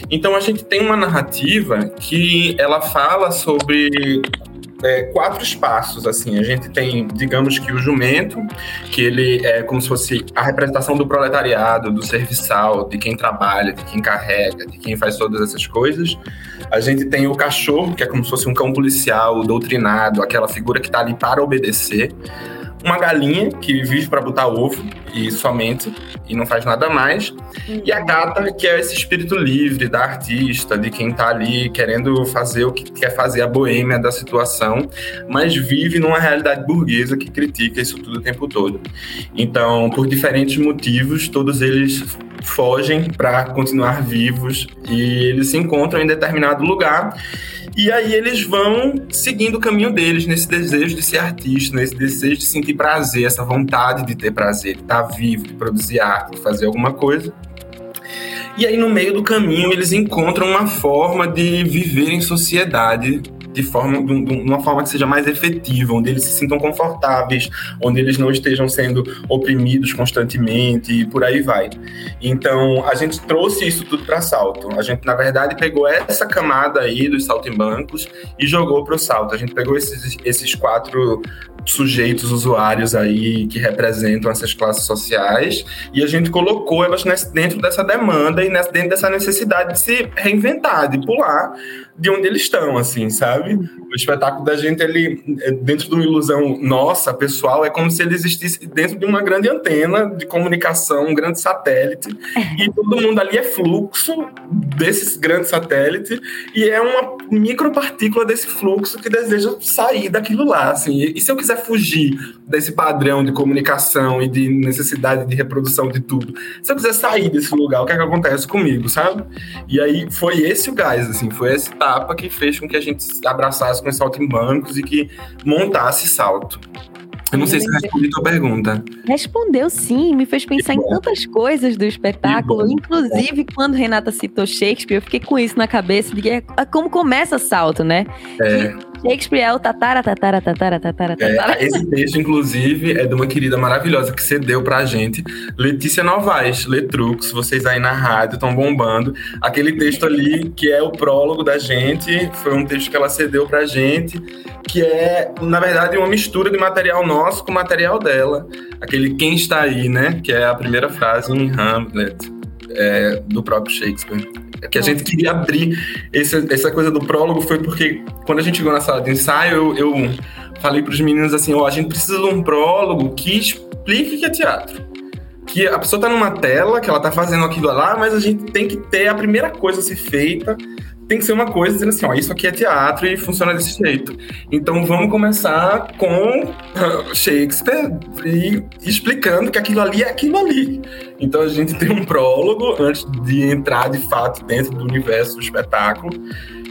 C: Então a gente tem uma narrativa que ela fala sobre é, quatro espaços, assim. A gente tem, digamos que o jumento, que ele é como se fosse a representação do proletariado, do serviçal, de quem trabalha, de quem carrega, de quem faz todas essas coisas. A gente tem o cachorro, que é como se fosse um cão policial, doutrinado, aquela figura que está ali para obedecer uma galinha que vive para botar ovo e somente e não faz nada mais. E a gata, que é esse espírito livre da artista, de quem está ali querendo fazer o que quer fazer, a boêmia da situação, mas vive numa realidade burguesa que critica isso tudo o tempo todo. Então, por diferentes motivos, todos eles fogem para continuar vivos e eles se encontram em determinado lugar e aí eles vão seguindo o caminho deles nesse desejo de ser artista, nesse desejo de sentir prazer, essa vontade de ter prazer, de estar vivo, de produzir arte, de fazer alguma coisa. E aí, no meio do caminho, eles encontram uma forma de viver em sociedade de forma de uma forma que seja mais efetiva, onde eles se sintam confortáveis, onde eles não estejam sendo oprimidos constantemente e por aí vai. Então, a gente trouxe isso tudo para salto. A gente, na verdade, pegou essa camada aí dos saltimbancos e jogou para o salto. A gente pegou esses, esses quatro sujeitos usuários aí que representam essas classes sociais e a gente colocou elas dentro dessa demanda e dentro dessa necessidade de se reinventar, de pular de onde eles estão, assim, sabe? espetáculo da gente, ele, é, dentro de uma ilusão nossa, pessoal, é como se ele existisse dentro de uma grande antena de comunicação, um grande satélite, e todo mundo ali é fluxo desses grandes satélites, e é uma micropartícula desse fluxo que deseja sair daquilo lá, assim. E se eu quiser fugir desse padrão de comunicação e de necessidade de reprodução de tudo, se eu quiser sair desse lugar, o que é que acontece comigo, sabe? E aí foi esse o gás, assim, foi essa etapa que fez com que a gente abraçasse com salto em bancos e que montasse salto. Eu não sei se respondi a tua pergunta.
A: Respondeu sim, me fez pensar em tantas coisas do espetáculo, inclusive quando Renata citou Shakespeare, eu fiquei com isso na cabeça de é, é como começa salto, né? É. Shakespeare é o tatara, tatara, tatara, tatara, tatara.
C: É, esse texto, inclusive, é de uma querida maravilhosa que cedeu pra gente, Letícia Novaes, Letrux, vocês aí na rádio estão bombando. Aquele texto ali, que é o prólogo da gente, foi um texto que ela cedeu pra gente, que é, na verdade, uma mistura de material nosso com material dela. Aquele quem está aí, né? Que é a primeira frase em Hamlet, é, do próprio Shakespeare. É que a gente queria abrir esse, essa coisa do prólogo foi porque quando a gente chegou na sala de ensaio, eu, eu falei para os meninos assim, ó, oh, a gente precisa de um prólogo que explique o que é teatro. Que a pessoa está numa tela, que ela está fazendo aquilo lá, mas a gente tem que ter a primeira coisa a ser feita tem que ser uma coisa dizendo assim, ó, isso aqui é teatro e funciona desse jeito. Então vamos começar com Shakespeare e explicando que aquilo ali é aquilo ali. Então a gente tem um prólogo antes de entrar de fato dentro do universo do espetáculo.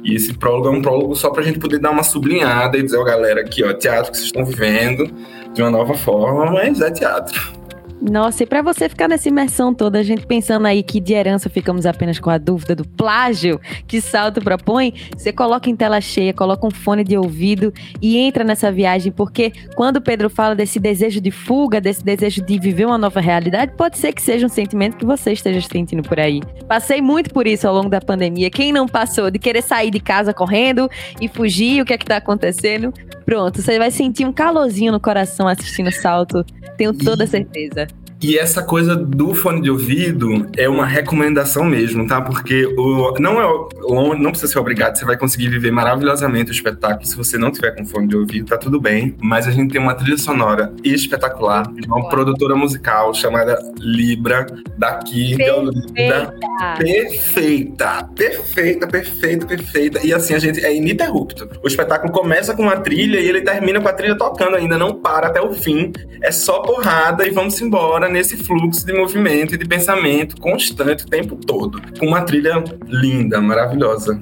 C: E esse prólogo é um prólogo só para a gente poder dar uma sublinhada e dizer, ó, galera, aqui, ó, teatro que vocês estão vivendo de uma nova forma, mas é teatro.
A: Nossa, e para você ficar nessa imersão toda, a gente pensando aí que de herança ficamos apenas com a dúvida do plágio que Salto propõe, você coloca em tela cheia, coloca um fone de ouvido e entra nessa viagem, porque quando Pedro fala desse desejo de fuga, desse desejo de viver uma nova realidade, pode ser que seja um sentimento que você esteja sentindo por aí. Passei muito por isso ao longo da pandemia. Quem não passou de querer sair de casa correndo e fugir, o que é que tá acontecendo? Pronto, você vai sentir um calorzinho no coração assistindo Salto, tenho toda certeza.
C: E essa coisa do fone de ouvido é uma recomendação mesmo, tá? Porque o, não, é, não precisa ser obrigado, você vai conseguir viver maravilhosamente o espetáculo se você não tiver com fone de ouvido, tá tudo bem. Mas a gente tem uma trilha sonora espetacular, de uma produtora musical chamada Libra, daqui
A: de Olinda.
C: Perfeita! Perfeita, perfeita, perfeita. E assim, a gente é ininterrupto. O espetáculo começa com uma trilha e ele termina com a trilha tocando ainda, não para até o fim. É só porrada e vamos embora nesse fluxo de movimento e de pensamento constante o tempo todo, com uma trilha linda, maravilhosa.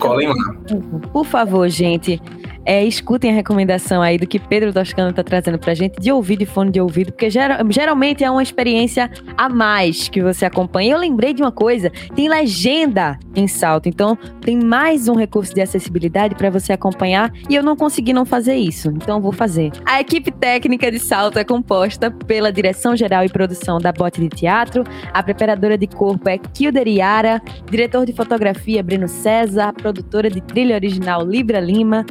C: Colhem lá.
A: Por favor, gente, é, escutem a recomendação aí do que Pedro Toscano está trazendo para a gente de ouvir de fone de ouvido, porque geral, geralmente é uma experiência a mais que você acompanha. Eu lembrei de uma coisa: tem legenda em salto, então tem mais um recurso de acessibilidade para você acompanhar e eu não consegui não fazer isso, então vou fazer. A equipe técnica de salto é composta pela direção geral e produção da Bote de Teatro, a preparadora de corpo é Kilder Yara, diretor de fotografia Breno César, produtora de trilha original Libra Lima,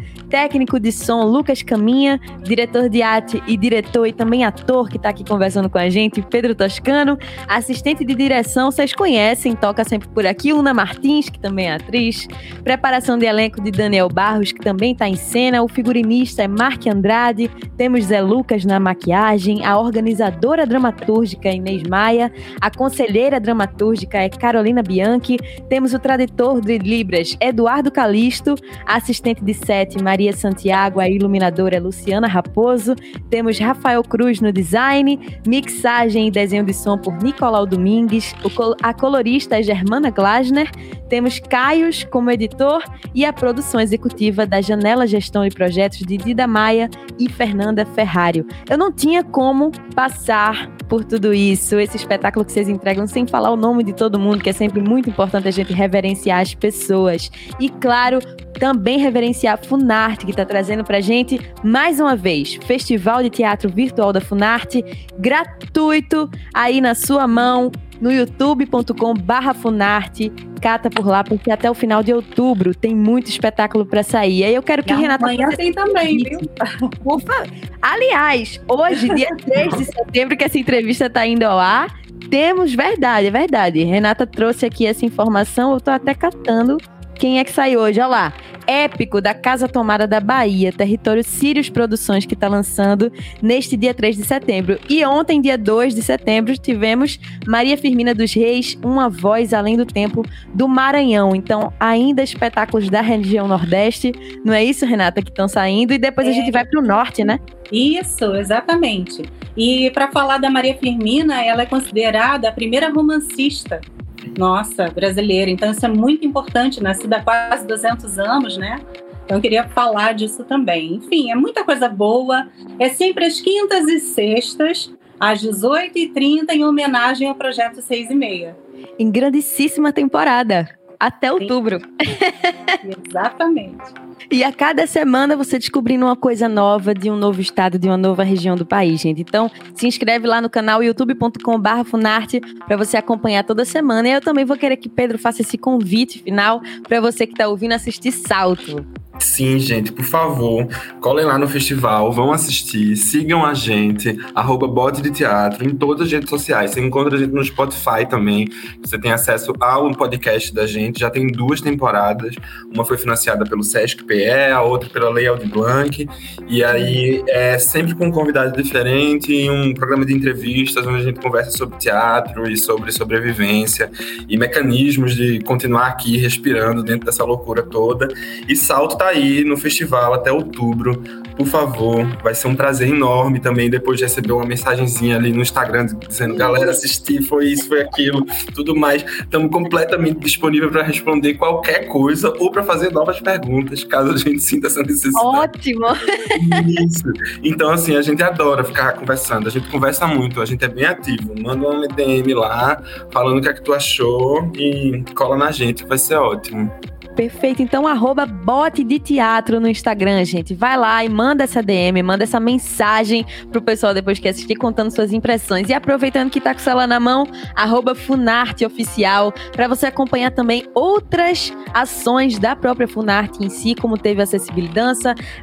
A: técnico de som Lucas Caminha, diretor de arte e diretor e também ator que está aqui conversando com a gente, Pedro Toscano, assistente de direção, vocês conhecem, toca sempre por aqui, Una Martins, que também é atriz, preparação de elenco de Daniel Barros, que também está em cena, o figurinista é Mark Andrade, temos Zé Lucas na maquiagem, a organizadora dramatúrgica é Inês Maia, a conselheira dramatúrgica é Carolina Bianchi, temos o tradutor de Libras Eduardo Calisto, assistente de set Maria Santiago, a iluminadora Luciana Raposo. Temos Rafael Cruz no design, mixagem e desenho de som por Nicolau Domingues. a colorista é Germana Glasner. Temos Caios como editor e a produção executiva da Janela Gestão e Projetos de Dida Maia e Fernanda Ferrário. Eu não tinha como passar por tudo isso, esse espetáculo que vocês entregam, sem falar o nome de todo mundo, que é sempre muito importante a gente reverenciar as pessoas. E claro, também reverenciar a Funarte, que está trazendo para gente, mais uma vez, Festival de Teatro Virtual da Funarte, gratuito, aí na sua mão, no youtube.com barra Funarte, cata por lá, porque até o final de outubro tem muito espetáculo para sair. Aí eu quero que
B: e
A: Renata...
B: Amanhã tem também, viu?
A: Aliás, hoje, dia 3 de setembro, que essa entrevista está indo ao ar, temos, verdade, é verdade. Renata trouxe aqui essa informação, eu estou até catando quem é que sai hoje? Olha lá. Épico da Casa Tomada da Bahia, território Sirius Produções, que está lançando neste dia 3 de setembro. E ontem, dia 2 de setembro, tivemos Maria Firmina dos Reis, Uma Voz Além do Tempo, do Maranhão. Então, ainda espetáculos da região Nordeste. Não é isso, Renata, que estão saindo? E depois é. a gente vai para o Norte, né?
B: Isso, exatamente. E para falar da Maria Firmina, ela é considerada a primeira romancista nossa, brasileira. Então, isso é muito importante, nascida há quase 200 anos, né? Então, eu queria falar disso também. Enfim, é muita coisa boa. É sempre às quintas e sextas, às 18h30, em homenagem ao Projeto 6 e meia.
A: Em grandíssima temporada. Até outubro.
B: Exatamente.
A: E a cada semana você descobrindo uma coisa nova de um novo estado, de uma nova região do país, gente. Então, se inscreve lá no canal youtube.com.br Funarte para você acompanhar toda semana. E eu também vou querer que Pedro faça esse convite final para você que está ouvindo assistir Salto.
C: Sim, gente, por favor, colhem lá no festival, vão assistir, sigam a gente, arroba bote de teatro, em todas as redes sociais. Você encontra a gente no Spotify também. Você tem acesso ao podcast da gente, já tem duas temporadas. Uma foi financiada pelo Sesc PE, a outra pela Lei Aldir Blanc. E aí é sempre com um convidado diferente, em um programa de entrevistas onde a gente conversa sobre teatro e sobre sobrevivência e mecanismos de continuar aqui respirando dentro dessa loucura toda. E Salto tá tá aí no festival até outubro. Por favor, vai ser um prazer enorme também depois de receber uma mensagenzinha ali no Instagram dizendo: galera, assisti, foi isso, foi aquilo, tudo mais. Estamos completamente disponíveis para responder qualquer coisa ou para fazer novas perguntas, caso a gente sinta essa necessidade.
A: Ótimo!
C: Isso. Então, assim, a gente adora ficar conversando, a gente conversa muito, a gente é bem ativo. Manda um DM lá, falando o que é que tu achou e cola na gente, vai ser ótimo.
A: Perfeito. Então, arroba bote de teatro no Instagram, gente. Vai lá e manda essa DM, manda essa mensagem pro pessoal depois que assistir, contando suas impressões. E aproveitando que tá com o celular na mão, arroba Funarte Oficial, para você acompanhar também outras ações da própria Funarte em si, como teve Acessibilidade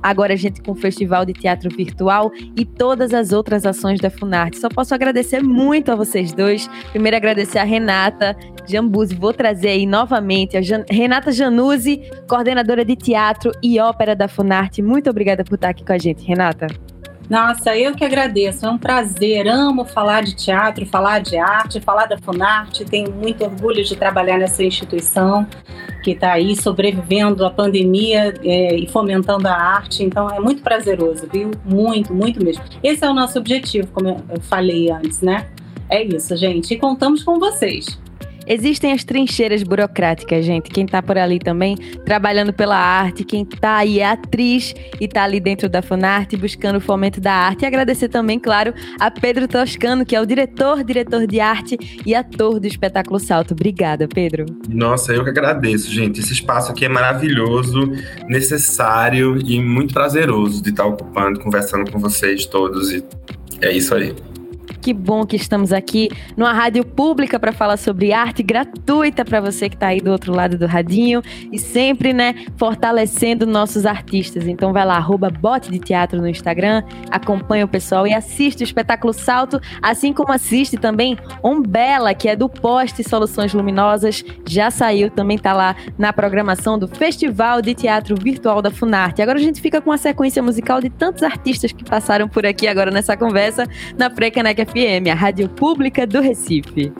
A: agora a gente com o Festival de Teatro Virtual e todas as outras ações da Funarte. Só posso agradecer muito a vocês dois. Primeiro agradecer a Renata Jambuzi, vou trazer aí novamente a Jan Renata Janu Zanuzzi, coordenadora de teatro e ópera da Funarte. Muito obrigada por estar aqui com a gente, Renata.
B: Nossa, eu que agradeço. É um prazer. Amo falar de teatro, falar de arte, falar da Funarte. Tenho muito orgulho de trabalhar nessa instituição que está aí sobrevivendo à pandemia é, e fomentando a arte. Então é muito prazeroso, viu? Muito, muito mesmo. Esse é o nosso objetivo, como eu falei antes, né? É isso, gente. E contamos com vocês.
A: Existem as trincheiras burocráticas, gente. Quem tá por ali também trabalhando pela arte, quem tá aí é atriz e tá ali dentro da Funarte buscando o fomento da arte. E agradecer também, claro, a Pedro Toscano, que é o diretor, diretor de arte e ator do espetáculo Salto. Obrigada, Pedro.
C: Nossa, eu que agradeço, gente. Esse espaço aqui é maravilhoso, necessário e muito prazeroso de estar ocupando, conversando com vocês todos. E é isso aí.
A: Que bom que estamos aqui numa rádio pública para falar sobre arte gratuita para você que está aí do outro lado do radinho e sempre, né, fortalecendo nossos artistas. Então vai lá, arroba bote de teatro no Instagram, acompanha o pessoal e assiste o espetáculo Salto, assim como assiste também Umbela, que é do Poste Soluções Luminosas, já saiu, também está lá na programação do Festival de Teatro Virtual da Funarte. Agora a gente fica com a sequência musical de tantos artistas que passaram por aqui agora nessa conversa na Frecanec FM, a rádio pública do Recife.